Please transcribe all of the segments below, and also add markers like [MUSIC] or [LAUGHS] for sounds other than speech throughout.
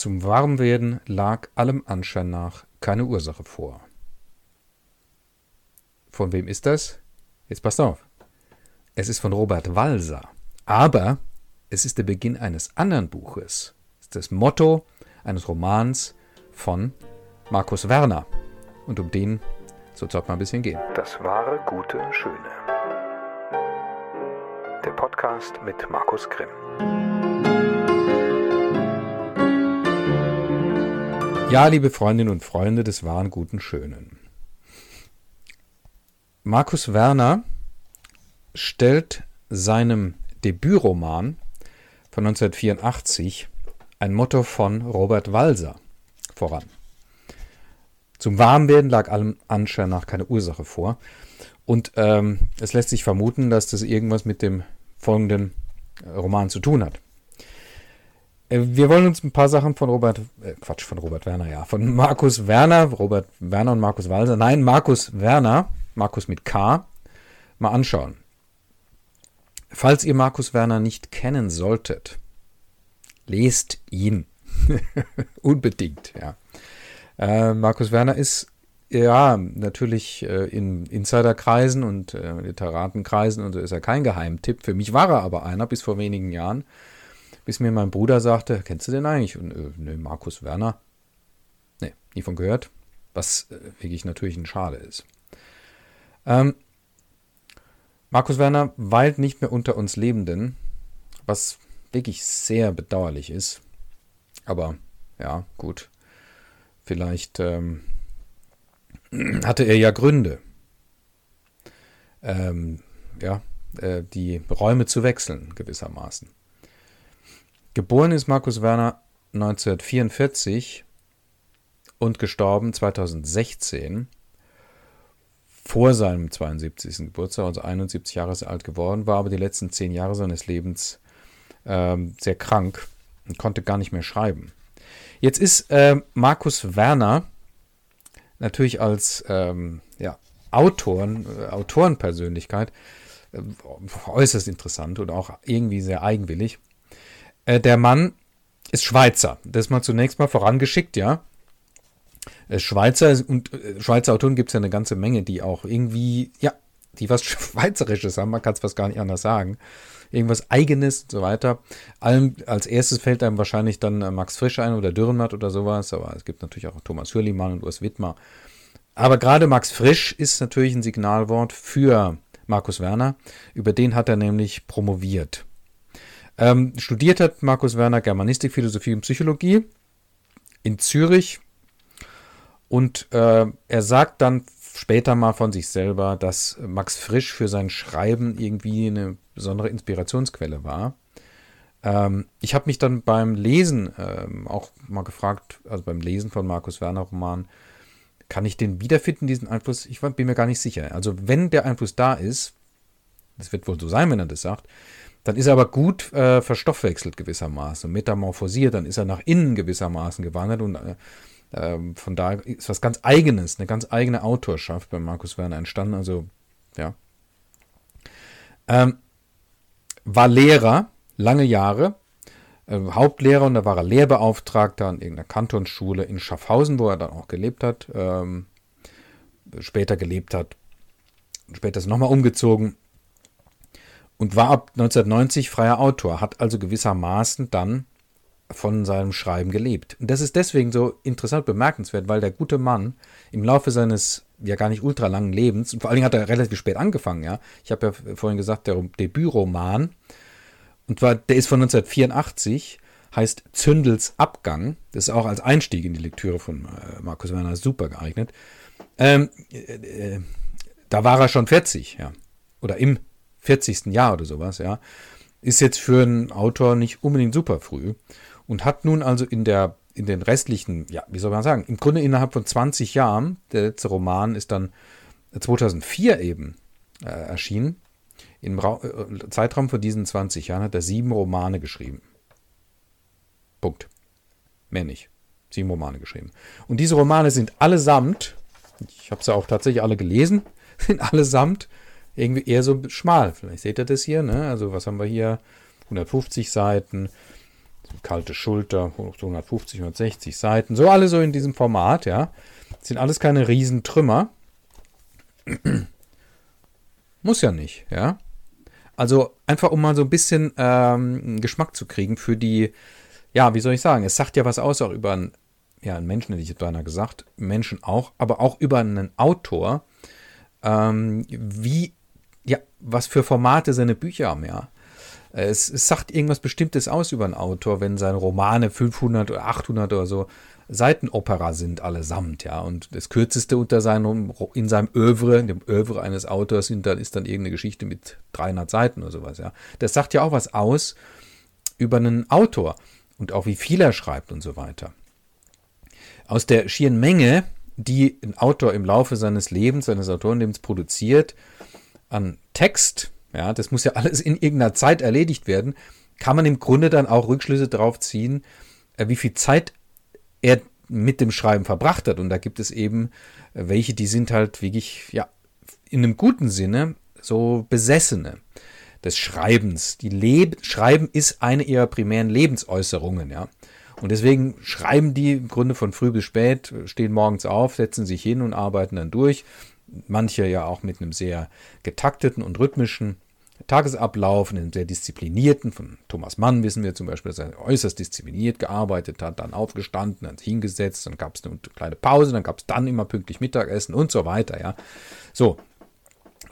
Zum Warmwerden lag allem Anschein nach keine Ursache vor. Von wem ist das? Jetzt passt auf. Es ist von Robert Walser. Aber es ist der Beginn eines anderen Buches. Es ist das Motto eines Romans von Markus Werner. Und um den soll es heute mal ein bisschen gehen. Das wahre, gute, schöne. Der Podcast mit Markus Grimm. Ja, liebe Freundinnen und Freunde des wahren, guten, schönen. Markus Werner stellt seinem Debütroman von 1984 ein Motto von Robert Walser voran. Zum Warmwerden lag allem Anschein nach keine Ursache vor. Und ähm, es lässt sich vermuten, dass das irgendwas mit dem folgenden Roman zu tun hat. Äh, wir wollen uns ein paar Sachen von Robert, äh, Quatsch, von Robert Werner, ja, von Markus Werner, Robert Werner und Markus Walser, nein, Markus Werner, Markus mit K, mal anschauen. Falls ihr Markus Werner nicht kennen solltet, lest ihn. [LAUGHS] Unbedingt, ja. Äh, Markus Werner ist ja natürlich äh, in Insiderkreisen und äh, Literatenkreisen und so ist er kein Geheimtipp. Für mich war er aber einer bis vor wenigen Jahren, bis mir mein Bruder sagte, kennst du den eigentlich? Und äh, ne, Markus Werner? Ne, nie von gehört. Was äh, wirklich natürlich ein Schade ist. Ähm, Markus Werner weilt nicht mehr unter uns Lebenden, was wirklich sehr bedauerlich ist. Aber ja, gut. Vielleicht ähm, [CLEARS THROAT] hatte er ja Gründe, ähm, ja, äh, die Räume zu wechseln, gewissermaßen. Geboren ist Markus Werner 1944 und gestorben 2016, vor seinem 72. Geburtstag, also 71 Jahre alt geworden, war aber die letzten zehn Jahre seines Lebens ähm, sehr krank und konnte gar nicht mehr schreiben. Jetzt ist äh, Markus Werner natürlich als ähm, ja, Autoren, äh, Autorenpersönlichkeit äh, äußerst interessant und auch irgendwie sehr eigenwillig. Äh, der Mann ist Schweizer. Das mal zunächst mal vorangeschickt, ja. Äh, Schweizer und äh, Schweizer Autoren gibt es ja eine ganze Menge, die auch irgendwie, ja, die was [LAUGHS] Schweizerisches haben, man kann es fast gar nicht anders sagen irgendwas Eigenes und so weiter. Allem, als erstes fällt einem wahrscheinlich dann Max Frisch ein oder Dürrenmatt oder sowas, aber es gibt natürlich auch Thomas Hürlimann und Urs Wittmer. Aber gerade Max Frisch ist natürlich ein Signalwort für Markus Werner. Über den hat er nämlich promoviert. Ähm, studiert hat Markus Werner Germanistik, Philosophie und Psychologie in Zürich. Und äh, er sagt dann später mal von sich selber, dass Max Frisch für sein Schreiben irgendwie eine besondere Inspirationsquelle war. Ähm, ich habe mich dann beim Lesen ähm, auch mal gefragt, also beim Lesen von Markus Werner Roman, kann ich den wiederfinden, diesen Einfluss? Ich bin mir gar nicht sicher. Also wenn der Einfluss da ist, das wird wohl so sein, wenn er das sagt, dann ist er aber gut äh, verstoffwechselt gewissermaßen, metamorphosiert, dann ist er nach innen gewissermaßen gewandert und äh, ähm, von daher ist was ganz Eigenes, eine ganz eigene Autorschaft bei Markus Werner entstanden. Also, ja. Ähm, war Lehrer, lange Jahre, äh, Hauptlehrer und da war er Lehrbeauftragter an irgendeiner Kantonsschule in Schaffhausen, wo er dann auch gelebt hat, ähm, später gelebt hat. Später ist er nochmal umgezogen und war ab 1990 freier Autor, hat also gewissermaßen dann von seinem Schreiben gelebt. Und das ist deswegen so interessant bemerkenswert, weil der gute Mann im Laufe seines ja gar nicht ultra langen Lebens, und vor allen Dingen hat er relativ spät angefangen, ja. Ich habe ja vorhin gesagt, der Debütroman, und zwar, der ist von 1984, heißt Zündels Abgang. Das ist auch als Einstieg in die Lektüre von äh, Markus Werner super geeignet. Ähm, äh, äh, da war er schon 40, ja. Oder im 40. Jahr oder sowas, ja. Ist jetzt für einen Autor nicht unbedingt super früh und hat nun also in der in den restlichen, ja, wie soll man sagen, im Grunde innerhalb von 20 Jahren, der letzte Roman ist dann 2004 eben äh, erschienen. Im Ra äh, Zeitraum von diesen 20 Jahren hat er sieben Romane geschrieben. Punkt. Mehr nicht. Sieben Romane geschrieben. Und diese Romane sind allesamt, ich habe sie auch tatsächlich alle gelesen, [LAUGHS] sind allesamt irgendwie eher so schmal. Vielleicht seht ihr das hier, ne? Also was haben wir hier? 150 Seiten, kalte Schulter, 150, 160 Seiten, so alle so in diesem Format, ja. Das sind alles keine Riesentrümmer. [CLEARS THROAT] Muss ja nicht, ja. Also einfach, um mal so ein bisschen ähm, Geschmack zu kriegen für die, ja, wie soll ich sagen, es sagt ja was aus auch über einen, ja, einen Menschen, hätte ich jetzt beinahe gesagt, Menschen auch, aber auch über einen Autor, ähm, wie, ja, was für Formate seine Bücher haben, ja. Es, es, sagt irgendwas Bestimmtes aus über einen Autor, wenn seine Romane 500 oder 800 oder so Seitenopera sind allesamt, ja. Und das kürzeste unter seinem, in seinem Övre, in dem Övre eines Autors, sind dann, ist dann irgendeine Geschichte mit 300 Seiten oder sowas, ja. Das sagt ja auch was aus über einen Autor und auch wie viel er schreibt und so weiter. Aus der schieren Menge, die ein Autor im Laufe seines Lebens, seines Autorenlebens produziert, an Text, ja, das muss ja alles in irgendeiner Zeit erledigt werden, kann man im Grunde dann auch Rückschlüsse darauf ziehen, äh, wie viel Zeit er mit dem Schreiben verbracht hat. Und da gibt es eben äh, welche, die sind halt wirklich, ja, in einem guten Sinne so Besessene des Schreibens. Die Leb Schreiben ist eine ihrer primären Lebensäußerungen, ja. Und deswegen schreiben die im Grunde von früh bis spät, stehen morgens auf, setzen sich hin und arbeiten dann durch. Manche ja auch mit einem sehr getakteten und rhythmischen Tagesablauf, einen sehr disziplinierten, von Thomas Mann wissen wir zum Beispiel, dass er äußerst diszipliniert gearbeitet hat, dann aufgestanden, dann hingesetzt, dann gab es eine kleine Pause, dann gab es dann immer pünktlich Mittagessen und so weiter, ja. So.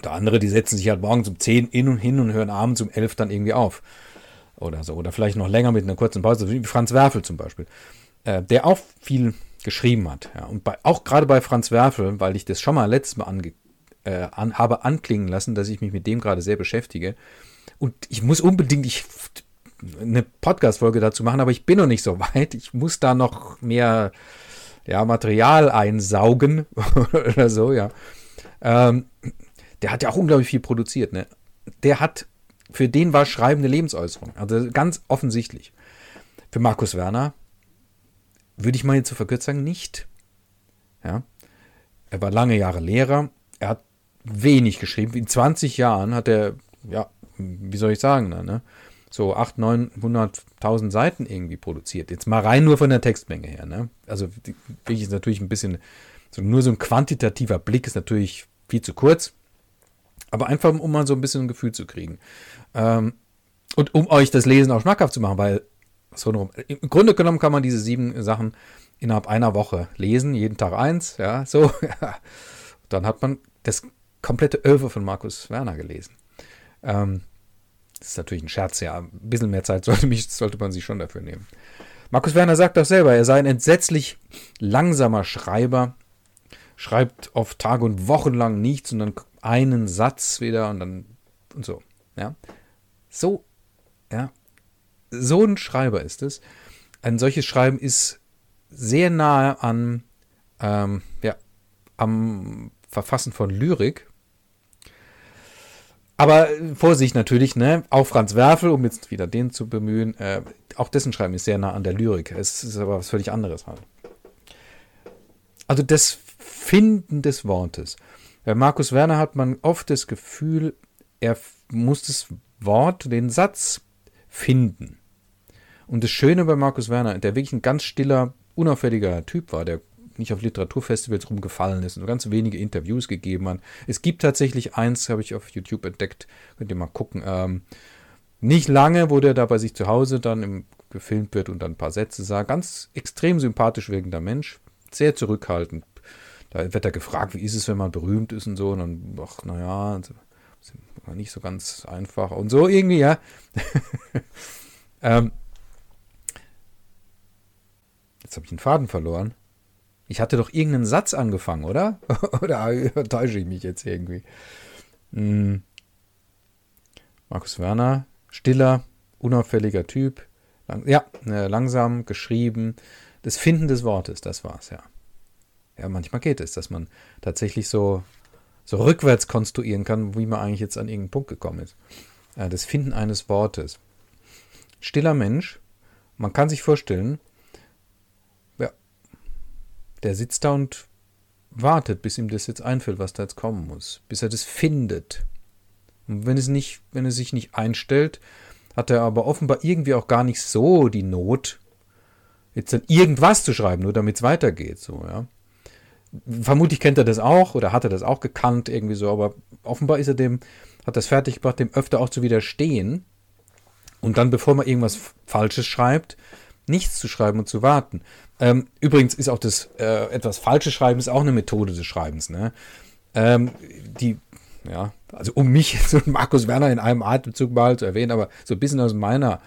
Der andere, die setzen sich halt morgens um 10 in und hin und hören abends um 11 dann irgendwie auf. Oder so. Oder vielleicht noch länger mit einer kurzen Pause, wie Franz Werfel zum Beispiel. Äh, der auch viel geschrieben hat. Ja. Und bei, auch gerade bei Franz Werfel, weil ich das schon mal letztes Mal ange äh, an, habe anklingen lassen, dass ich mich mit dem gerade sehr beschäftige. Und ich muss unbedingt ich, eine Podcast-Folge dazu machen, aber ich bin noch nicht so weit. Ich muss da noch mehr ja, Material einsaugen [LAUGHS] oder so, ja. Ähm, der hat ja auch unglaublich viel produziert, ne? Der hat, für den war Schreiben eine Lebensäußerung. Also ganz offensichtlich. Für Markus Werner würde ich mal jetzt zu verkürzt sagen, nicht. Ja. Er war lange Jahre Lehrer. Er hat wenig geschrieben. In 20 Jahren hat er, ja, wie soll ich sagen, ne? so 800, 900.000 Seiten irgendwie produziert. Jetzt mal rein nur von der Textmenge her. Ne? Also wirklich ist natürlich ein bisschen, so nur so ein quantitativer Blick ist natürlich viel zu kurz. Aber einfach, um mal so ein bisschen ein Gefühl zu kriegen. Ähm, und um euch das Lesen auch schmackhaft zu machen, weil so im Grunde genommen kann man diese sieben Sachen innerhalb einer Woche lesen, jeden Tag eins, ja, so. [LAUGHS] Dann hat man das komplette Öwe von Markus Werner gelesen. Ähm, das ist natürlich ein Scherz, ja. Ein bisschen mehr Zeit [LAUGHS] sollte, mich, sollte man sich schon dafür nehmen. Markus Werner sagt doch selber, er sei ein entsetzlich langsamer Schreiber, schreibt oft Tage und Wochen lang nichts und dann einen Satz wieder und dann und so. Ja. So, ja. So ein Schreiber ist es. Ein solches Schreiben ist sehr nahe an, ähm, ja, am Verfassen von Lyrik. Aber Vorsicht natürlich, ne? Auch Franz Werfel, um jetzt wieder den zu bemühen, äh, auch dessen Schreiben ist sehr nah an der Lyrik. Es ist aber was völlig anderes halt. Also das Finden des Wortes. Bei Markus Werner hat man oft das Gefühl, er muss das Wort, den Satz finden. Und das Schöne bei Markus Werner, der wirklich ein ganz stiller, unauffälliger Typ war, der nicht auf Literaturfestivals rumgefallen ist und ganz wenige Interviews gegeben hat. Es gibt tatsächlich eins, habe ich auf YouTube entdeckt, könnt ihr mal gucken. Ähm, nicht lange, wo der da bei sich zu Hause dann im, gefilmt wird und dann ein paar Sätze sagt. Ganz extrem sympathisch wirkender Mensch, sehr zurückhaltend. Da wird er gefragt, wie ist es, wenn man berühmt ist und so. Und dann, ach, naja, nicht so ganz einfach und so irgendwie, ja. [LAUGHS] ähm, jetzt habe ich den Faden verloren. Ich hatte doch irgendeinen Satz angefangen, oder? [LAUGHS] oder täusche ich mich jetzt irgendwie? Hm. Markus Werner, stiller, unauffälliger Typ. Lang, ja, äh, langsam geschrieben. Das Finden des Wortes, das war's, ja. Ja, manchmal geht es, dass man tatsächlich so, so rückwärts konstruieren kann, wie man eigentlich jetzt an irgendeinen Punkt gekommen ist. Äh, das Finden eines Wortes. Stiller Mensch, man kann sich vorstellen, der sitzt da und wartet, bis ihm das jetzt einfällt, was da jetzt kommen muss, bis er das findet. Und wenn es nicht, wenn er sich nicht einstellt, hat er aber offenbar irgendwie auch gar nicht so die Not, jetzt dann irgendwas zu schreiben, nur damit es weitergeht. So, ja. Vermutlich kennt er das auch oder hat er das auch gekannt, irgendwie so, aber offenbar ist er dem, hat das fertig gebracht, dem öfter auch zu widerstehen. Und dann, bevor man irgendwas Falsches schreibt, nichts zu schreiben und zu warten. Ähm, übrigens ist auch das äh, etwas Falsches Schreiben ist auch eine Methode des Schreibens. Ne? Ähm, die, ja, also um mich jetzt und Markus Werner in einem Atemzug mal zu erwähnen, aber so ein bisschen aus meiner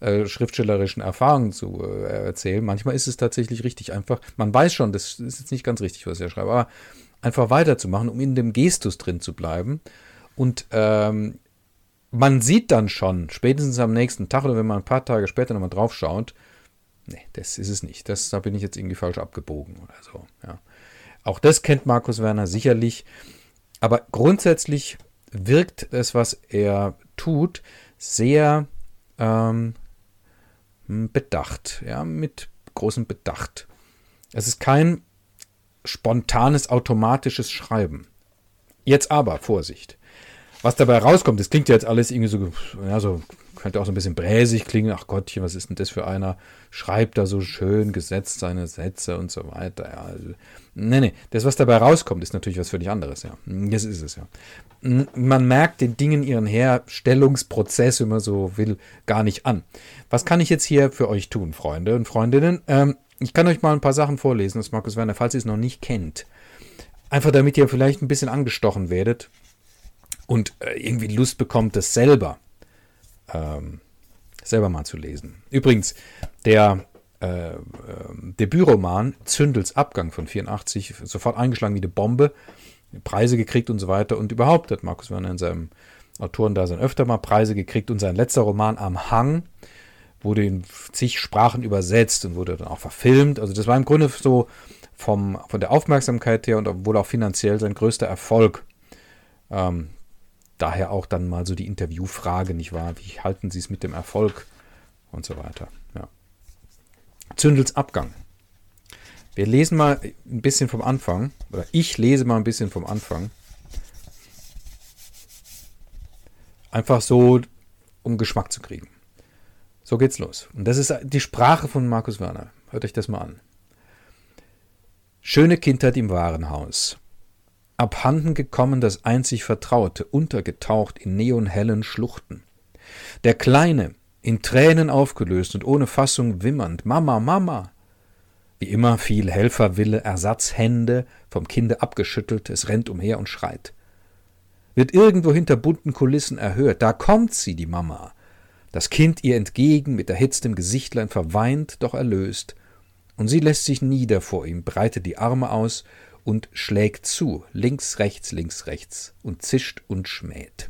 äh, schriftstellerischen Erfahrung zu äh, erzählen. Manchmal ist es tatsächlich richtig einfach. Man weiß schon, das ist jetzt nicht ganz richtig, was ich schreibe, aber einfach weiterzumachen, um in dem Gestus drin zu bleiben. Und ähm, man sieht dann schon, spätestens am nächsten Tag oder wenn man ein paar Tage später nochmal drauf schaut, nee, das ist es nicht. Das, da bin ich jetzt irgendwie falsch abgebogen oder so. Ja. Auch das kennt Markus Werner sicherlich. Aber grundsätzlich wirkt es, was er tut, sehr ähm, bedacht, ja, mit großem Bedacht. Es ist kein spontanes, automatisches Schreiben. Jetzt aber, Vorsicht. Was dabei rauskommt, das klingt ja jetzt alles irgendwie so, ja, so könnte auch so ein bisschen bräsig klingen. Ach Gottchen, was ist denn das für einer? Schreibt da so schön gesetzt seine Sätze und so weiter. Ja, also, nee, nee, das, was dabei rauskommt, ist natürlich was völlig anderes, ja. Das ist es, ja. Man merkt den Dingen ihren Herstellungsprozess, wenn man so will, gar nicht an. Was kann ich jetzt hier für euch tun, Freunde und Freundinnen? Ähm, ich kann euch mal ein paar Sachen vorlesen aus Markus Werner, falls ihr es noch nicht kennt. Einfach damit ihr vielleicht ein bisschen angestochen werdet und äh, irgendwie Lust bekommt, das selber ähm, selber mal zu lesen. Übrigens, der äh, äh, Debütroman Zündels Abgang von 84, sofort eingeschlagen wie eine Bombe, Preise gekriegt und so weiter. Und überhaupt hat Markus Werner in seinem Autorendasein öfter mal Preise gekriegt. Und sein letzter Roman Am Hang wurde in zig Sprachen übersetzt und wurde dann auch verfilmt. Also das war im Grunde so vom, von der Aufmerksamkeit her und wohl auch finanziell sein größter Erfolg. Ähm, daher auch dann mal so die Interviewfrage, nicht wahr? Wie halten Sie es mit dem Erfolg und so weiter? Ja. Zündels Abgang. Wir lesen mal ein bisschen vom Anfang, oder ich lese mal ein bisschen vom Anfang. Einfach so, um Geschmack zu kriegen. So geht's los. Und das ist die Sprache von Markus Werner. Hört euch das mal an. Schöne Kindheit im Warenhaus abhanden gekommen das einzig Vertraute, untergetaucht in neonhellen Schluchten. Der Kleine, in Tränen aufgelöst und ohne Fassung wimmernd, Mama, Mama! Wie immer viel Helferwille, Ersatzhände, vom Kinde abgeschüttelt, es rennt umher und schreit. Wird irgendwo hinter bunten Kulissen erhört, da kommt sie, die Mama. Das Kind ihr entgegen, mit erhitztem Gesichtlein verweint, doch erlöst. Und sie lässt sich nieder vor ihm, breitet die Arme aus und schlägt zu, links, rechts, links, rechts, und zischt und schmäht.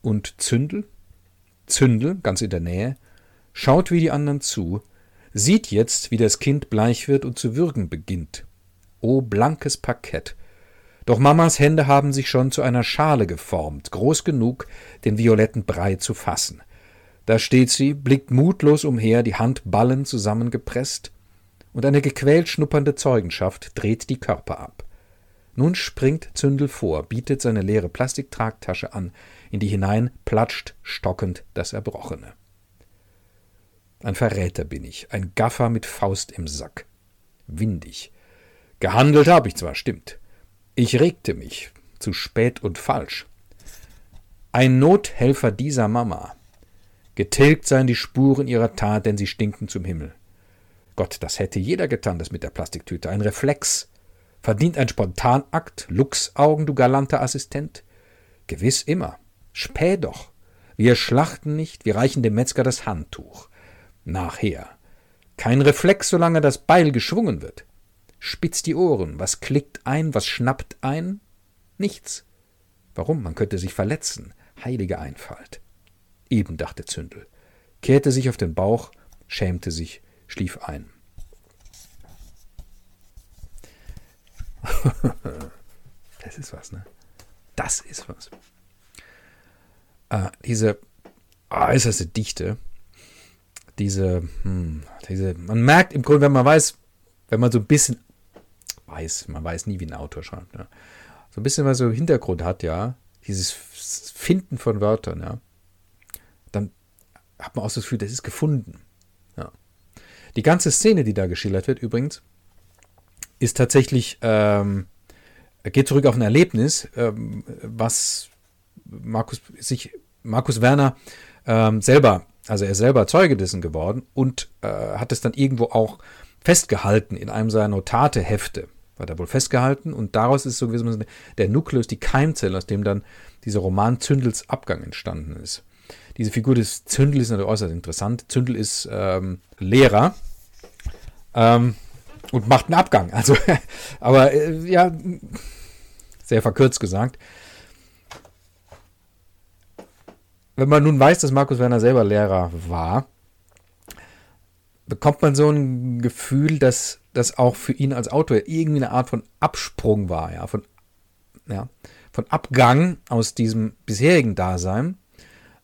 Und Zündel? Zündel, ganz in der Nähe, schaut wie die anderen zu, sieht jetzt, wie das Kind bleich wird und zu würgen beginnt. O blankes Parkett! Doch Mamas Hände haben sich schon zu einer Schale geformt, groß genug, den violetten Brei zu fassen. Da steht sie, blickt mutlos umher, die Hand ballend zusammengepresst, und eine gequält schnuppernde Zeugenschaft dreht die Körper ab. Nun springt Zündel vor, bietet seine leere Plastiktragtasche an, in die hinein platscht stockend das Erbrochene. Ein Verräter bin ich, ein Gaffer mit Faust im Sack. Windig. Gehandelt habe ich zwar, stimmt. Ich regte mich, zu spät und falsch. Ein Nothelfer dieser Mama. Getilgt seien die Spuren ihrer Tat, denn sie stinken zum Himmel. Gott, das hätte jeder getan, das mit der Plastiktüte. Ein Reflex. Verdient ein Spontanakt, Luchsaugen, du galanter Assistent? Gewiss immer. Späh doch. Wir schlachten nicht, wir reichen dem Metzger das Handtuch. Nachher. Kein Reflex, solange das Beil geschwungen wird. Spitz die Ohren. Was klickt ein, was schnappt ein? Nichts. Warum? Man könnte sich verletzen. Heilige Einfalt. Eben, dachte Zündel, kehrte sich auf den Bauch, schämte sich, schlief ein. [LAUGHS] das ist was, ne? Das ist was. Äh, diese äußerste Dichte, diese, hm, diese, man merkt im Grunde, wenn man weiß, wenn man so ein bisschen weiß, man weiß nie, wie ein Autor schreibt, ne? so ein bisschen was so Hintergrund hat, ja, dieses Finden von Wörtern, ja, hat man auch das Gefühl, das ist gefunden. Die ganze Szene, die da geschildert wird, übrigens, ist tatsächlich, ähm, geht zurück auf ein Erlebnis, ähm, was Markus, sich, Markus Werner ähm, selber, also er selber Zeuge dessen geworden und äh, hat es dann irgendwo auch festgehalten in einem seiner Notatehefte. War da wohl festgehalten und daraus ist so gewesen der Nukleus, die Keimzelle, aus dem dann dieser Roman Zündels Abgang entstanden ist. Diese Figur des Zündel ist natürlich äußerst interessant. Zündel ist ähm, Lehrer ähm, und macht einen Abgang. [LAUGHS] Also, aber äh, ja, sehr verkürzt gesagt. Wenn man nun weiß, dass Markus Werner selber Lehrer war, bekommt man so ein Gefühl, dass das auch für ihn als Autor irgendwie eine Art von Absprung war, ja, von, ja, von Abgang aus diesem bisherigen Dasein.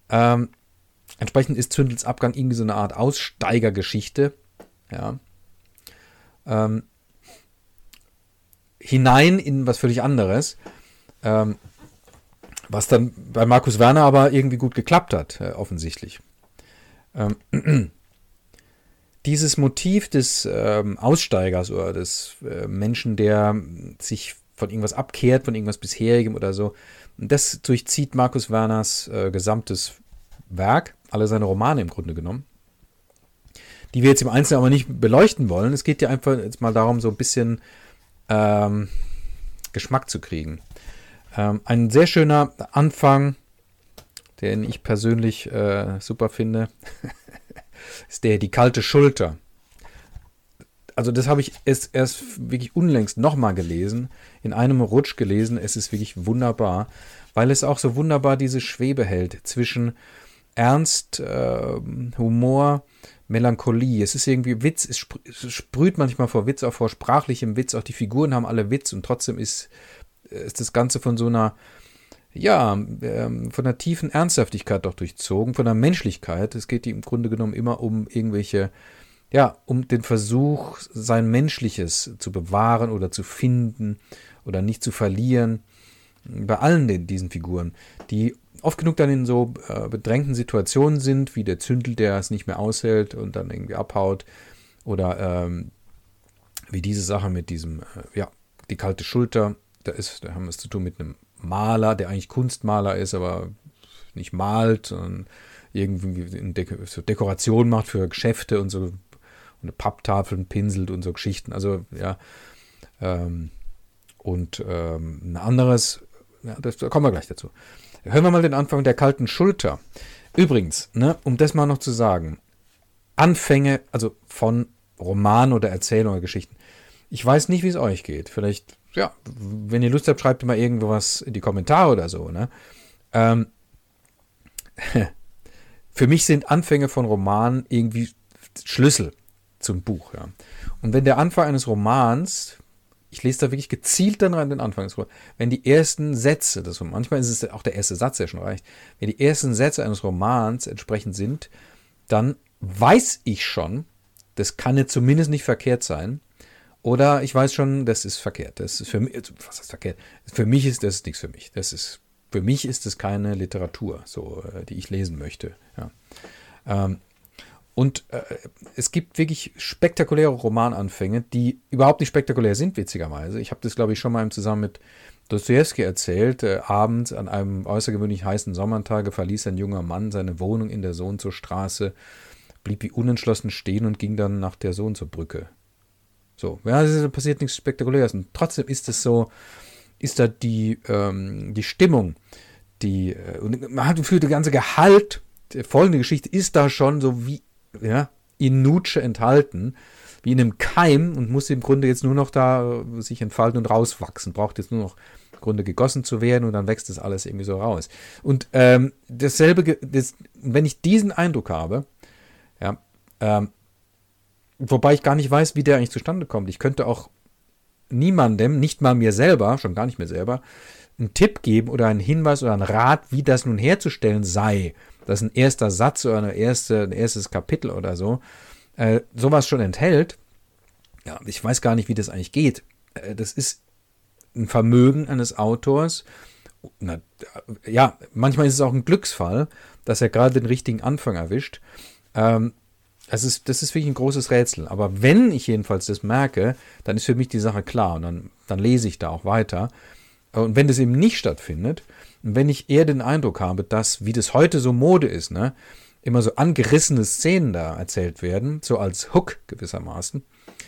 Ähm, entsprechend ist Zündels Abgang irgendwie so eine Art Aussteigergeschichte, ja. Ähm, hinein in was völlig anderes. Ähm, was dann bei Markus Werner aber irgendwie gut geklappt hat, äh, offensichtlich. Ähm, [CLEARS THROAT] dieses Motiv des ähm, Aussteigers oder des äh, Menschen, der sich von irgendwas abkehrt, von irgendwas bisherigem oder so, das durchzieht Markus Werners äh, gesamtes Werk, alle seine Romane im Grunde genommen, die wir jetzt im Einzelnen aber nicht beleuchten wollen. Es geht ja einfach jetzt mal darum, so ein bisschen ähm, Geschmack zu kriegen. Ähm, ein sehr schöner Anfang, den ich persönlich äh, super finde. [LAUGHS] ist der die kalte Schulter. Also das habe ich erst, erst wirklich unlängst nochmal gelesen, in einem Rutsch gelesen. Es ist wirklich wunderbar, weil es auch so wunderbar diese Schwebe hält zwischen Ernst, äh, Humor, Melancholie. Es ist irgendwie Witz, es sprüht manchmal vor Witz, auch vor sprachlichem Witz. Auch die Figuren haben alle Witz und trotzdem ist, ist das Ganze von so einer ja, ähm, von einer tiefen Ernsthaftigkeit doch durchzogen, von der Menschlichkeit. Es geht im Grunde genommen immer um irgendwelche, ja, um den Versuch, sein Menschliches zu bewahren oder zu finden oder nicht zu verlieren. Bei allen den, diesen Figuren, die oft genug dann in so äh, bedrängten Situationen sind, wie der Zündel, der es nicht mehr aushält und dann irgendwie abhaut. Oder ähm, wie diese Sache mit diesem, äh, ja, die kalte Schulter. Da, ist, da haben wir es zu tun mit einem Maler, der eigentlich Kunstmaler ist, aber nicht malt, sondern irgendwie so Dekoration macht für Geschäfte und so und Papptafeln pinselt und so Geschichten. Also ja. Ähm, und ähm, ein anderes, ja, das, da kommen wir gleich dazu. Hören wir mal den Anfang der kalten Schulter. Übrigens, ne, um das mal noch zu sagen, Anfänge, also von Romanen oder Erzählungen oder Geschichten. Ich weiß nicht, wie es euch geht. Vielleicht ja, wenn ihr Lust habt, schreibt mal irgendwas in die Kommentare oder so. Ne? Ähm, [LAUGHS] für mich sind Anfänge von Romanen irgendwie Schlüssel zum Buch. Ja. Und wenn der Anfang eines Romans, ich lese da wirklich gezielt dann rein den Anfang des Romans, wenn die ersten Sätze, das, manchmal ist es auch der erste Satz, der schon reicht, wenn die ersten Sätze eines Romans entsprechend sind, dann weiß ich schon, das kann jetzt zumindest nicht verkehrt sein, oder ich weiß schon, das ist verkehrt. Das ist für mich, also, was ist verkehrt? Für mich ist das nichts für mich. Das ist, für mich ist es keine Literatur, so, äh, die ich lesen möchte. Ja. Ähm, und äh, es gibt wirklich spektakuläre Romananfänge, die überhaupt nicht spektakulär sind, witzigerweise. Ich habe das, glaube ich, schon mal im Zusammen mit Dostoevsky erzählt. Äh, abends an einem außergewöhnlich heißen Sommertage verließ ein junger Mann seine Wohnung in der Sohn zur Straße, blieb wie unentschlossen stehen und ging dann nach der Sohn zur Brücke. So, ja, es passiert nichts Spektakuläres. Und trotzdem ist es so, ist da die, ähm, die Stimmung, die, äh, und man hat gefühlt, der ganze Gehalt der folgende Geschichte ist da schon so wie, ja, in Nutsche enthalten, wie in einem Keim und muss im Grunde jetzt nur noch da äh, sich entfalten und rauswachsen. Braucht jetzt nur noch im Grunde gegossen zu werden und dann wächst das alles irgendwie so raus. Und ähm, dasselbe, das, wenn ich diesen Eindruck habe, ja, ähm, Wobei ich gar nicht weiß, wie der eigentlich zustande kommt. Ich könnte auch niemandem, nicht mal mir selber, schon gar nicht mir selber, einen Tipp geben oder einen Hinweis oder einen Rat, wie das nun herzustellen sei. Dass ein erster Satz oder eine erste, ein erstes Kapitel oder so äh, sowas schon enthält. Ja, ich weiß gar nicht, wie das eigentlich geht. Äh, das ist ein Vermögen eines Autors na, ja, manchmal ist es auch ein Glücksfall, dass er gerade den richtigen Anfang erwischt. Ähm, das ist, das ist wirklich ein großes Rätsel. Aber wenn ich jedenfalls das merke, dann ist für mich die Sache klar und dann, dann lese ich da auch weiter. Und wenn das eben nicht stattfindet, und wenn ich eher den Eindruck habe, dass, wie das heute so Mode ist, ne, immer so angerissene Szenen da erzählt werden, so als Hook gewissermaßen,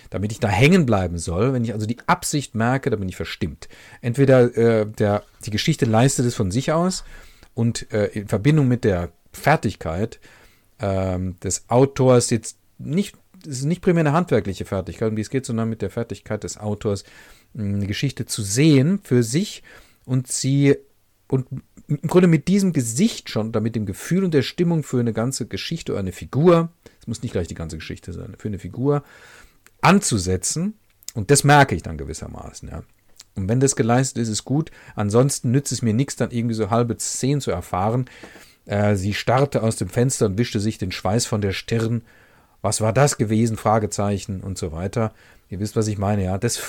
damit ich da hängen bleiben soll, wenn ich also die Absicht merke, dann bin ich verstimmt. Entweder äh, der, die Geschichte leistet es von sich aus und äh, in Verbindung mit der Fertigkeit ähm, des Autors jetzt nicht, es ist nicht primär eine handwerkliche Fertigkeit, um die es geht, sondern mit der Fertigkeit des Autors eine Geschichte zu sehen für sich und sie und im Grunde mit diesem Gesicht schon, oder mit dem Gefühl und der Stimmung für eine ganze Geschichte oder eine Figur, es muss nicht gleich die ganze Geschichte sein, für eine Figur anzusetzen. Und das merke ich dann gewissermaßen, ja. Und wenn das geleistet ist, ist gut. Ansonsten nützt es mir nichts, dann irgendwie so halbe Szenen zu erfahren. Äh, sie starrte aus dem Fenster und wischte sich den Schweiß von der Stirn. Was war das gewesen? Fragezeichen und so weiter. Ihr wisst, was ich meine, ja. Das,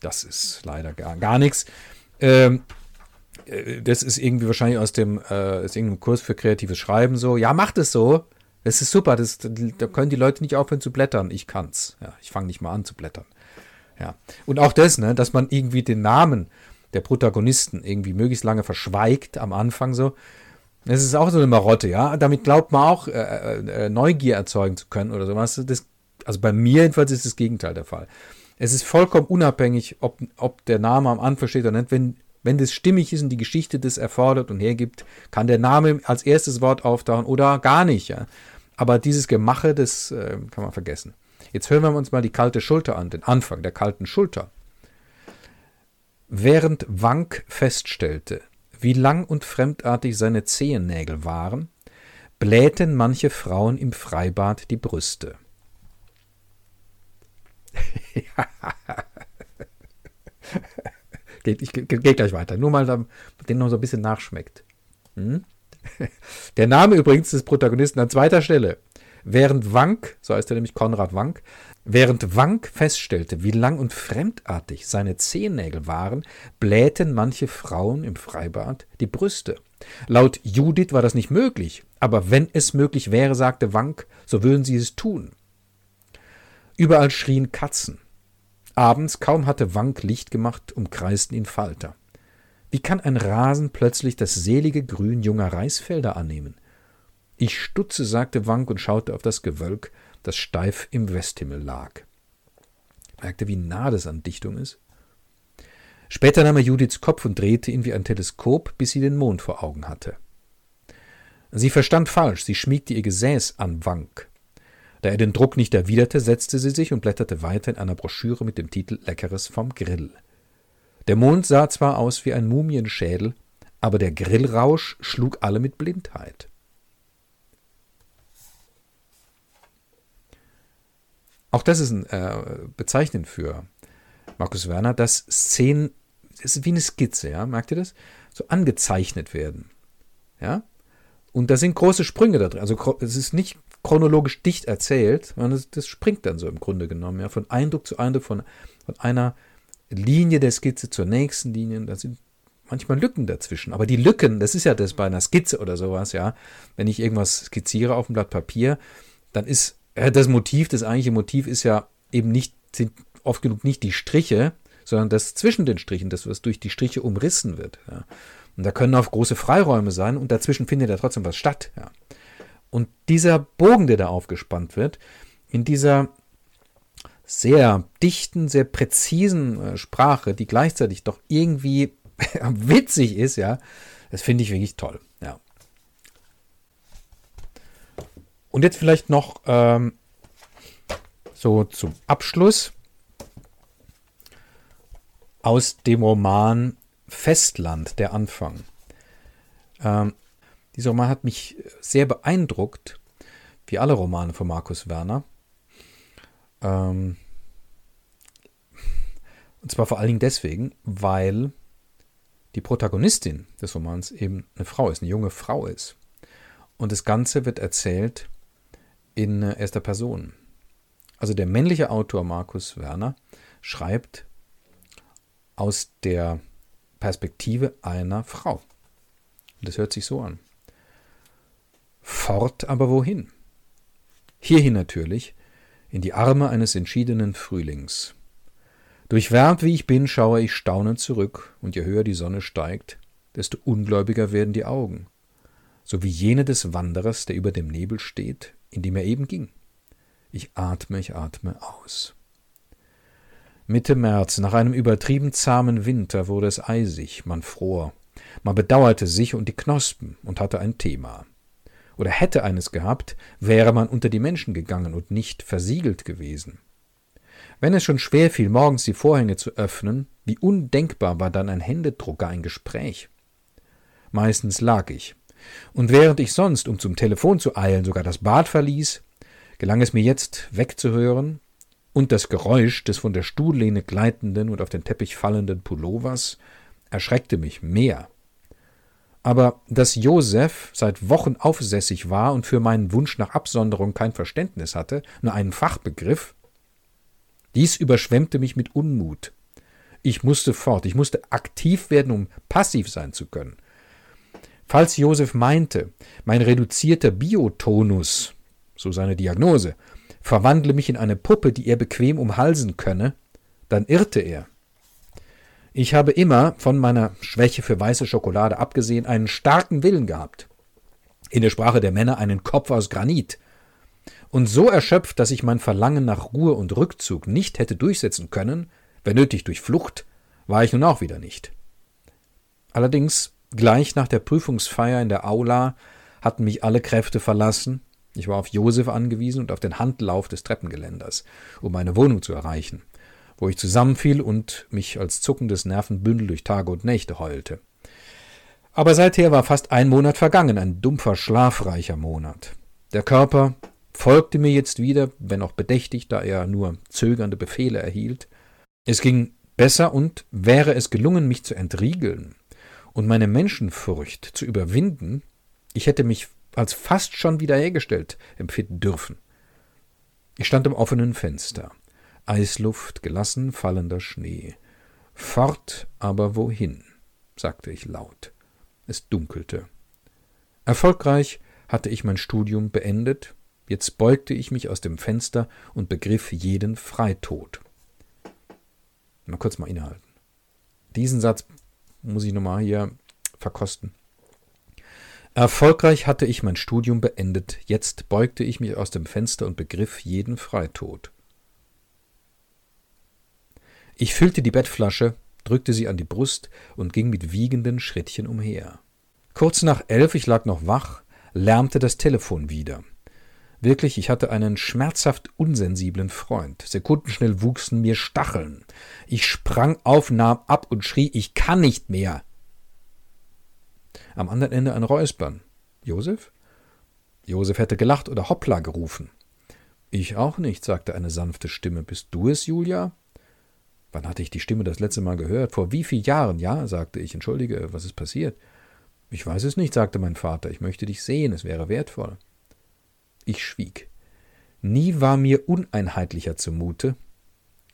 das ist leider gar, gar nichts. Ähm, äh, das ist irgendwie wahrscheinlich aus dem äh, ist irgendeinem Kurs für kreatives Schreiben so. Ja, macht es so. Das ist super. Das, da können die Leute nicht aufhören zu blättern. Ich kann's. Ja, ich fange nicht mal an zu blättern. Ja. Und auch das, ne, dass man irgendwie den Namen der Protagonisten irgendwie möglichst lange verschweigt am Anfang so. Das ist auch so eine Marotte, ja. Damit glaubt man auch, äh, äh, äh, Neugier erzeugen zu können oder sowas. Das, also bei mir jedenfalls ist das Gegenteil der Fall. Es ist vollkommen unabhängig, ob, ob der Name am Anfang steht oder nicht. Wenn wenn das stimmig ist und die Geschichte das erfordert und hergibt, kann der Name als erstes Wort auftauchen oder gar nicht. Ja. Aber dieses Gemache, das äh, kann man vergessen. Jetzt hören wir uns mal die kalte Schulter an, den Anfang der kalten Schulter. Während Wank feststellte, wie lang und fremdartig seine Zehennägel waren, blähten manche Frauen im Freibad die Brüste. [LAUGHS] Geht, ich, geht gleich weiter. Nur mal, damit den noch so ein bisschen nachschmeckt. Hm? [LAUGHS] Der Name übrigens des Protagonisten an zweiter Stelle. Während Wank, so heißt er nämlich Konrad Wank, während Wank feststellte, wie lang und fremdartig seine Zehennägel waren, blähten manche Frauen im Freibad die Brüste. Laut Judith war das nicht möglich, aber wenn es möglich wäre, sagte Wank, so würden sie es tun. Überall schrien Katzen. Abends, kaum hatte Wank Licht gemacht, umkreisten ihn Falter. Wie kann ein Rasen plötzlich das selige Grün junger Reisfelder annehmen? Ich stutze, sagte Wank und schaute auf das Gewölk, das steif im Westhimmel lag. Merkte, wie nah das an Dichtung ist? Später nahm er Judiths Kopf und drehte ihn wie ein Teleskop, bis sie den Mond vor Augen hatte. Sie verstand falsch, sie schmiegte ihr Gesäß an Wank. Da er den Druck nicht erwiderte, setzte sie sich und blätterte weiter in einer Broschüre mit dem Titel Leckeres vom Grill. Der Mond sah zwar aus wie ein Mumienschädel, aber der Grillrausch schlug alle mit Blindheit. Auch das ist ein äh, bezeichnend für Markus Werner, dass Szenen, das ist wie eine Skizze, ja, merkt ihr das? So angezeichnet werden. Ja? Und da sind große Sprünge da drin. Also es ist nicht chronologisch dicht erzählt, das, das, springt dann so im Grunde genommen, ja, von Eindruck zu Eindruck, von, von einer Linie der Skizze zur nächsten Linie. Da sind manchmal Lücken dazwischen. Aber die Lücken, das ist ja das bei einer Skizze oder sowas, ja. Wenn ich irgendwas skizziere auf einem Blatt Papier, dann ist äh, das Motiv, das eigentliche Motiv ist ja eben nicht, sind oft genug nicht die Striche, sondern das zwischen den Strichen, das, was durch die Striche umrissen wird. Ja. Und da können auch große Freiräume sein und dazwischen findet ja trotzdem was statt. Ja. Und dieser Bogen, der da aufgespannt wird, in dieser sehr dichten, sehr präzisen äh, Sprache, die gleichzeitig doch irgendwie [LAUGHS] witzig ist, ja, das finde ich wirklich toll. Ja. Und jetzt vielleicht noch ähm, so zum Abschluss aus dem Roman Festland, der Anfang. Ähm, dieser Roman hat mich sehr beeindruckt, wie alle Romane von Markus Werner. Ähm, und zwar vor allen Dingen deswegen, weil die Protagonistin des Romans eben eine Frau ist, eine junge Frau ist. Und das Ganze wird erzählt in erster Person. Also der männliche Autor Markus Werner schreibt aus der Perspektive einer Frau. Und das hört sich so an. Fort aber wohin? Hierhin natürlich, in die Arme eines entschiedenen Frühlings. Durchwärmt wie ich bin, schaue ich staunend zurück, und je höher die Sonne steigt, desto ungläubiger werden die Augen, so wie jene des Wanderers, der über dem Nebel steht, in dem er eben ging. Ich atme, ich atme aus. Mitte März, nach einem übertrieben zahmen Winter, wurde es eisig, man fror, man bedauerte sich und die Knospen und hatte ein Thema. Oder hätte eines gehabt, wäre man unter die Menschen gegangen und nicht versiegelt gewesen. Wenn es schon schwer fiel, morgens die Vorhänge zu öffnen, wie undenkbar war dann ein Händedrucker, ein Gespräch. Meistens lag ich. Und während ich sonst, um zum Telefon zu eilen, sogar das Bad verließ, gelang es mir jetzt wegzuhören und das Geräusch des von der Stuhllehne gleitenden und auf den Teppich fallenden Pullovers erschreckte mich mehr. Aber dass Josef seit Wochen aufsässig war und für meinen Wunsch nach Absonderung kein Verständnis hatte, nur einen Fachbegriff, dies überschwemmte mich mit Unmut. Ich musste fort, ich musste aktiv werden, um passiv sein zu können. Falls Josef meinte, mein reduzierter Biotonus, so seine Diagnose, verwandle mich in eine Puppe, die er bequem umhalsen könne, dann irrte er. Ich habe immer, von meiner Schwäche für weiße Schokolade abgesehen, einen starken Willen gehabt. In der Sprache der Männer einen Kopf aus Granit, und so erschöpft, dass ich mein Verlangen nach Ruhe und Rückzug nicht hätte durchsetzen können, wenn nötig durch Flucht, war ich nun auch wieder nicht. Allerdings, gleich nach der Prüfungsfeier in der Aula hatten mich alle Kräfte verlassen, ich war auf Josef angewiesen und auf den Handlauf des Treppengeländers, um meine Wohnung zu erreichen, wo ich zusammenfiel und mich als zuckendes Nervenbündel durch Tage und Nächte heulte. Aber seither war fast ein Monat vergangen, ein dumpfer, schlafreicher Monat. Der Körper folgte mir jetzt wieder, wenn auch bedächtig, da er nur zögernde Befehle erhielt. Es ging besser und wäre es gelungen, mich zu entriegeln und meine Menschenfurcht zu überwinden, ich hätte mich als fast schon wiederhergestellt empfinden dürfen. Ich stand am offenen Fenster. Eisluft, gelassen fallender Schnee. Fort aber wohin? sagte ich laut. Es dunkelte. Erfolgreich hatte ich mein Studium beendet Jetzt beugte ich mich aus dem Fenster und begriff jeden Freitod. Mal kurz mal innehalten. Diesen Satz muss ich nochmal hier verkosten. Erfolgreich hatte ich mein Studium beendet, jetzt beugte ich mich aus dem Fenster und begriff jeden Freitod. Ich füllte die Bettflasche, drückte sie an die Brust und ging mit wiegenden Schrittchen umher. Kurz nach elf, ich lag noch wach, lärmte das Telefon wieder. Wirklich, ich hatte einen schmerzhaft unsensiblen Freund. Sekundenschnell wuchsen mir Stacheln. Ich sprang auf, nahm ab und schrie, ich kann nicht mehr. Am anderen Ende ein Räuspern. Josef? Josef hätte gelacht oder Hoppla gerufen. Ich auch nicht, sagte eine sanfte Stimme. Bist du es, Julia? Wann hatte ich die Stimme das letzte Mal gehört? Vor wie vielen Jahren? Ja, sagte ich. Entschuldige, was ist passiert? Ich weiß es nicht, sagte mein Vater. Ich möchte dich sehen, es wäre wertvoll. Ich schwieg. Nie war mir uneinheitlicher zumute,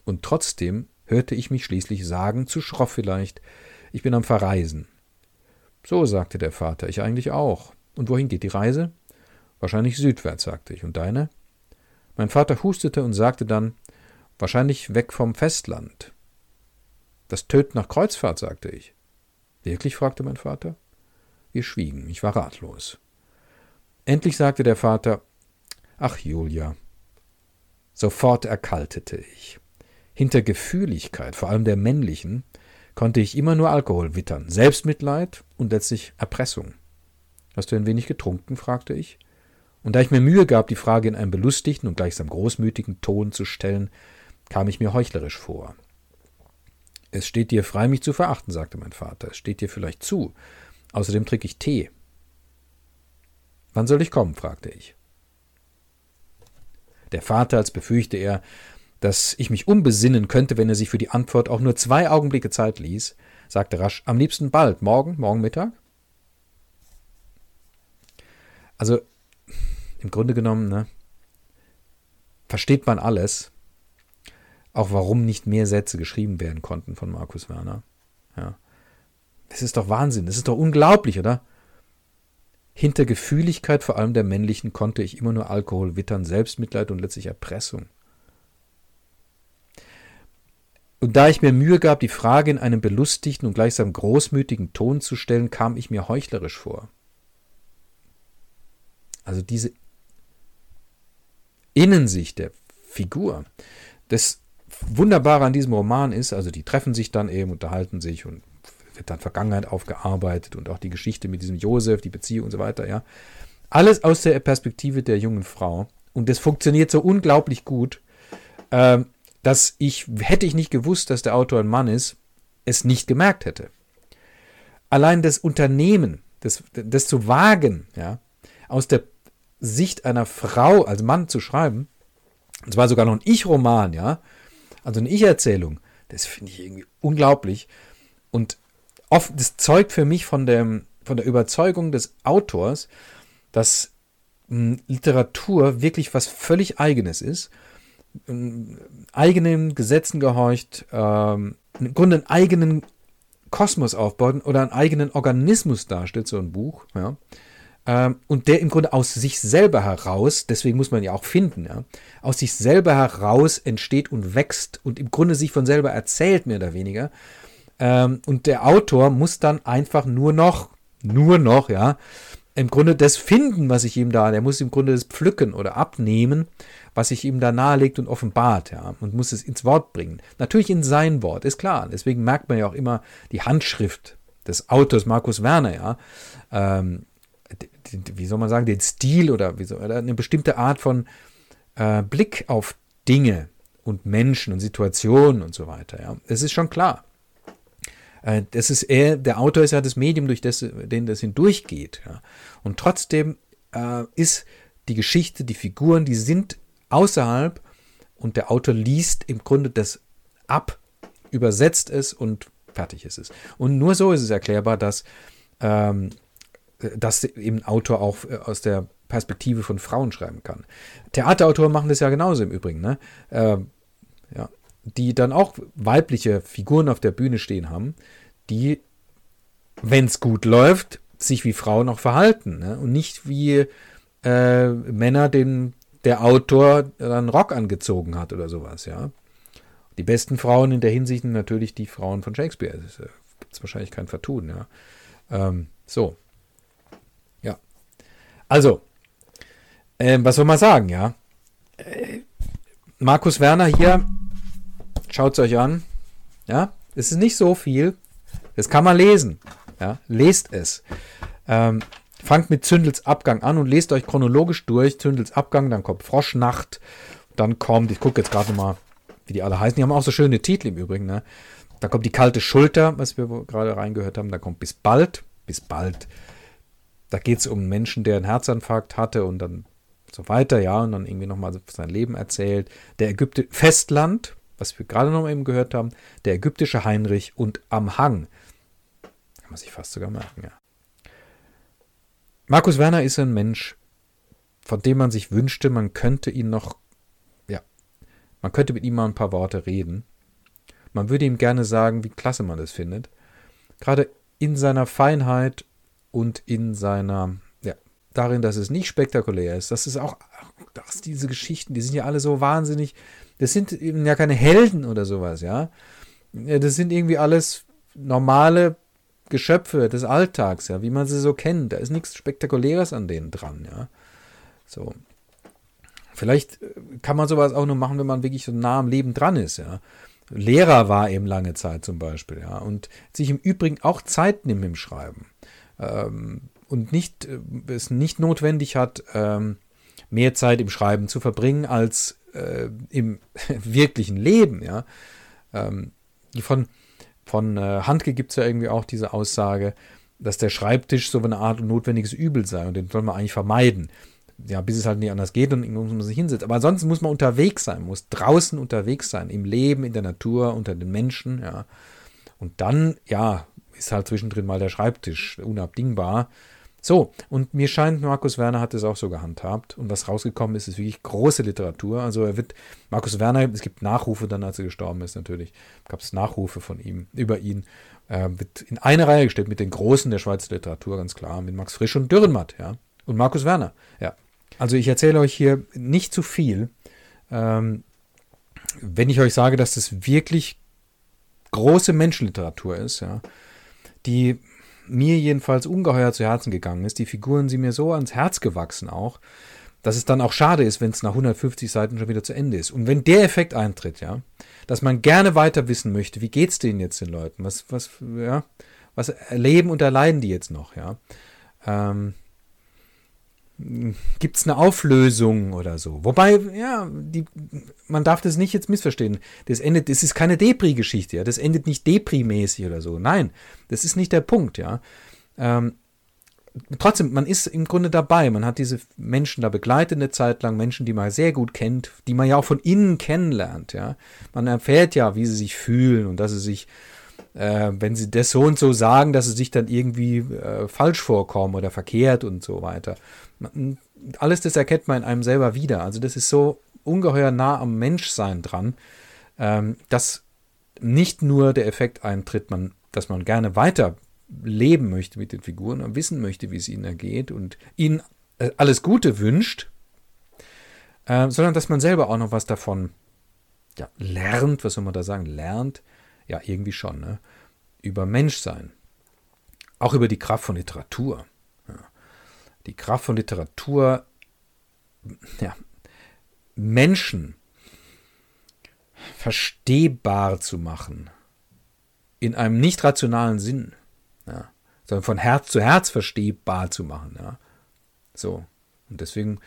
und trotzdem hörte ich mich schließlich sagen, zu schroff vielleicht, ich bin am Verreisen. So, sagte der Vater, ich eigentlich auch. Und wohin geht die Reise? Wahrscheinlich südwärts, sagte ich. Und deine? Mein Vater hustete und sagte dann, wahrscheinlich weg vom Festland. Das Töten nach Kreuzfahrt, sagte ich. Wirklich? fragte mein Vater. Wir schwiegen, ich war ratlos. Endlich sagte der Vater, Ach, Julia. Sofort erkaltete ich. Hinter Gefühligkeit, vor allem der männlichen, konnte ich immer nur Alkohol wittern, Selbstmitleid und letztlich Erpressung. Hast du ein wenig getrunken? fragte ich. Und da ich mir Mühe gab, die Frage in einem belustigten und gleichsam großmütigen Ton zu stellen, kam ich mir heuchlerisch vor. Es steht dir frei, mich zu verachten, sagte mein Vater. Es steht dir vielleicht zu. Außerdem trinke ich Tee. Wann soll ich kommen? fragte ich. Der Vater, als befürchte er, dass ich mich umbesinnen könnte, wenn er sich für die Antwort auch nur zwei Augenblicke Zeit ließ, sagte rasch, am liebsten bald, morgen, morgen Mittag. Also, im Grunde genommen, ne, versteht man alles, auch warum nicht mehr Sätze geschrieben werden konnten von Markus Werner. Ja. Das ist doch Wahnsinn, das ist doch unglaublich, oder? Hinter Gefühligkeit, vor allem der männlichen, konnte ich immer nur Alkohol wittern, Selbstmitleid und letztlich Erpressung. Und da ich mir Mühe gab, die Frage in einem belustigten und gleichsam großmütigen Ton zu stellen, kam ich mir heuchlerisch vor. Also diese Innensicht der Figur. Das Wunderbare an diesem Roman ist, also die treffen sich dann eben, unterhalten sich und wird dann Vergangenheit aufgearbeitet und auch die Geschichte mit diesem Josef, die Beziehung und so weiter, ja. Alles aus der Perspektive der jungen Frau. Und das funktioniert so unglaublich gut, äh, dass ich, hätte ich nicht gewusst, dass der Autor ein Mann ist, es nicht gemerkt hätte. Allein das Unternehmen, das, das zu wagen, ja, aus der Sicht einer Frau als Mann zu schreiben, und zwar sogar noch ein Ich-Roman, ja, also eine Ich-Erzählung, das finde ich irgendwie unglaublich. Und oft, das zeugt für mich von, dem, von der Überzeugung des Autors, dass mh, hm, Literatur wirklich was völlig Eigenes ist, ähm, eigenen Gesetzen gehorcht, ähm, im Grunde einen eigenen Kosmos aufbaut oder einen eigenen Organismus darstellt, so ein Buch, ja, ähm, und der im Grunde aus sich selber heraus, deswegen muss man ja auch finden, ja, aus sich selber heraus entsteht und wächst und im Grunde sich von selber erzählt, mehr oder weniger. Ähm, und der Autor muss dann einfach nur noch, nur noch, ja, im Grunde das finden, was ich ihm da, der muss im Grunde das pflücken oder abnehmen, was sich ihm da nahelegt und offenbart, ja, und muss es ins Wort bringen. Natürlich in sein Wort, ist klar. Deswegen merkt man ja auch immer die Handschrift des Autors Markus Werner, ja. Ähm, wie soll man sagen, den Stil oder, wie so, oder eine bestimmte Art von äh, Blick auf Dinge und Menschen und Situationen und so weiter. Ja. Es ist schon klar. Äh, das ist eher, der Autor ist ja das Medium, durch das, den das hindurchgeht. Ja. Und trotzdem äh, ist die Geschichte, die Figuren, die sind außerhalb und der Autor liest im Grunde das ab, übersetzt es und fertig ist es. Und nur so ist es erklärbar, dass ähm, dass eben Autor auch äh, aus der Perspektive von Frauen schreiben kann. Theaterautoren machen das ja genauso im Übrigen, ne? Äh, ja, die dann auch weibliche Figuren auf der Bühne stehen haben, die, wenn es gut läuft, sich wie Frauen auch verhalten ne? und nicht wie äh, Männer, denen der Autor dann Rock angezogen hat oder sowas, ja. Die besten Frauen in der Hinsicht sind natürlich die Frauen von Shakespeare. Da äh, gibt es wahrscheinlich kein Vertun, ja. Ähm, so. Also, äh, was soll man sagen, ja? Äh, Markus Werner hier, schaut es euch an. Ja, es ist nicht so viel. Das kann man lesen. Ja, lest es. Ähm, fangt mit Zündels Abgang an und lest euch chronologisch durch. Zündels Abgang, dann kommt Froschnacht, dann kommt, ich gucke jetzt gerade mal, wie die alle heißen. Die haben auch so schöne Titel im Übrigen. Ne? Da kommt die kalte Schulter, was wir gerade reingehört haben. Da kommt bis bald, bis bald da geht es um Menschen, der einen Herzinfarkt hatte und dann so weiter, ja, und dann irgendwie nochmal sein Leben erzählt. Der Ägypte Festland, was wir gerade noch eben gehört haben, der ägyptische Heinrich und am Hang. Kann man sich fast sogar merken, ja. Markus Werner ist ein Mensch, von dem man sich wünschte, man könnte ihn noch, ja, man könnte mit ihm mal ein paar Worte reden. Man würde ihm gerne sagen, wie klasse man das findet. Gerade in seiner Feinheit und in seiner, ja, darin, dass es nicht spektakulär ist. Das ist auch, dass diese Geschichten, die sind ja alle so wahnsinnig, das sind eben ja keine Helden oder sowas, ja. Das sind irgendwie alles normale Geschöpfe des Alltags, ja, wie man sie so kennt. Da ist nichts Spektakuläres an denen dran, ja. So. Vielleicht äh, kann man sowas auch nur machen, wenn man wirklich so nah am Leben dran ist, ja. Lehrer war eben lange Zeit zum Beispiel, ja. Und sich im Übrigen auch Zeit nimmt im Schreiben ähm, und nicht, äh, es nicht notwendig hat, ähm, mehr Zeit im Schreiben zu verbringen als äh, im [LAUGHS] wirklichen Leben. Ja? Ähm, von, von äh, Handke gibt es ja irgendwie auch diese Aussage, dass der Schreibtisch so eine Art notwendiges Übel sei und den soll man eigentlich vermeiden. Ja, bis es halt nicht anders geht und irgendwo muss man sich hinsetzen. Aber ansonsten muss man unterwegs sein, muss draußen unterwegs sein, im Leben, in der Natur, unter den Menschen, ja. Und dann, ja, ist halt zwischendrin mal der Schreibtisch unabdingbar. So, und mir scheint, Markus Werner hat es auch so gehandhabt. Und was rausgekommen ist, ist wirklich große Literatur. Also er wird, Markus Werner, es gibt Nachrufe dann, als er gestorben ist natürlich, gab es Nachrufe von ihm, über ihn. Äh, wird in eine Reihe gestellt mit den Großen der Schweizer Literatur, ganz klar, mit Max Frisch und Dürrenmatt, ja. Und Markus Werner, ja. Also ich erzähle euch hier nicht zu viel, ähm, wenn ich euch sage, dass das wirklich große Menschenliteratur ist, ja, die mir jedenfalls ungeheuer zu Herzen gegangen ist. Die Figuren sind mir so ans Herz gewachsen auch, dass es dann auch schade ist, wenn es nach 150 Seiten schon wieder zu Ende ist. Und wenn der Effekt eintritt, ja, dass man gerne weiter wissen möchte, wie geht's denen jetzt den Leuten? Was, was, ja, was erleben und erleiden die jetzt noch, ja? Ähm, Gibt es eine Auflösung oder so? Wobei, ja, die, man darf das nicht jetzt missverstehen. Das endet, das ist keine Depri-Geschichte, ja. Das endet nicht Depri-mäßig oder so. Nein, das ist nicht der Punkt, ja. Ähm, trotzdem, man ist im Grunde dabei. Man hat diese Menschen da begleitet eine Zeit lang, Menschen, die man sehr gut kennt, die man ja auch von innen kennenlernt, ja. Man erfährt ja, wie sie sich fühlen und dass sie sich äh, wenn sie das so und so sagen, dass sie sich dann irgendwie äh, falsch vorkommen oder verkehrt und so weiter. Alles das erkennt man in einem selber wieder. Also das ist so ungeheuer nah am Menschsein dran, ähm, dass nicht nur der Effekt eintritt, dass man gerne weiter leben möchte mit den Figuren und wissen möchte, wie es ihnen ergeht und ihnen äh, alles Gute wünscht, äh, sondern dass man selber auch noch was davon ja, lernt, was soll man da sagen, lernt, ja, irgendwie schon, ne? über Menschsein, auch über die Kraft von Literatur die Kraft von Literatur, ja, Menschen verstehbar zu machen, in einem nicht rationalen Sinn, ja, sondern von Herz zu Herz verstehbar zu machen. Ja. So. Und deswegen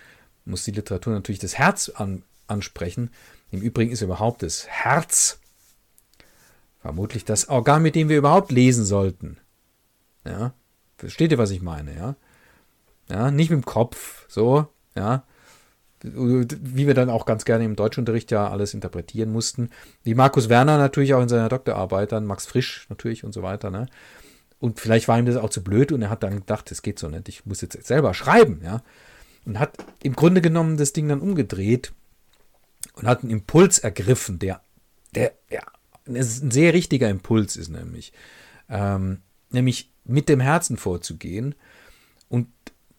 muss die Literatur natürlich das Herz an, ansprechen. Im Übrigen ist überhaupt das Herz vermutlich das Organ, mit dem wir überhaupt lesen sollten. Ja. Versteht ihr, was ich meine? Ja. Ja, nicht mit dem Kopf, so, ja. Wie wir dann auch ganz gerne im Deutschunterricht ja alles interpretieren mussten. Wie Markus Werner natürlich auch in seiner Doktorarbeit, dann Max Frisch natürlich und so weiter, ne. Und vielleicht war ihm das auch zu blöd und er hat dann gedacht, das geht so nicht, ich muss jetzt selber schreiben, ja. Und hat im Grunde genommen das Ding dann umgedreht und hat einen Impuls ergriffen, der, der, ja, ein sehr richtiger Impuls ist nämlich. Ähm, nämlich mit dem Herzen vorzugehen und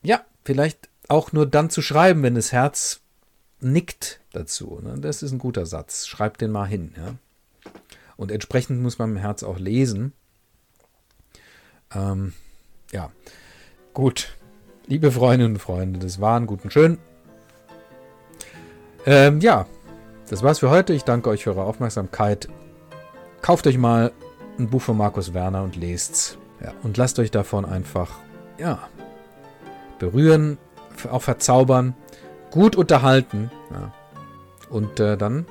ja, vielleicht auch nur dann zu schreiben, wenn das Herz nickt dazu. Ne? Das ist ein guter Satz. Schreib den mal hin. Ja? Und entsprechend muss man im Herz auch lesen. Ähm, ja, gut. Liebe Freundinnen und Freunde, das war ein guten schön. Ähm, ja, das war's für heute. Ich danke euch für eure Aufmerksamkeit. Kauft euch mal ein Buch von Markus Werner und lest's. Ja, und lasst euch davon einfach, ja, berühren, auch verzaubern, gut unterhalten. Ja. Und äh, dann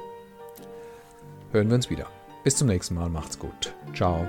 hören wir uns wieder. Bis zum nächsten Mal. Macht's gut. Ciao.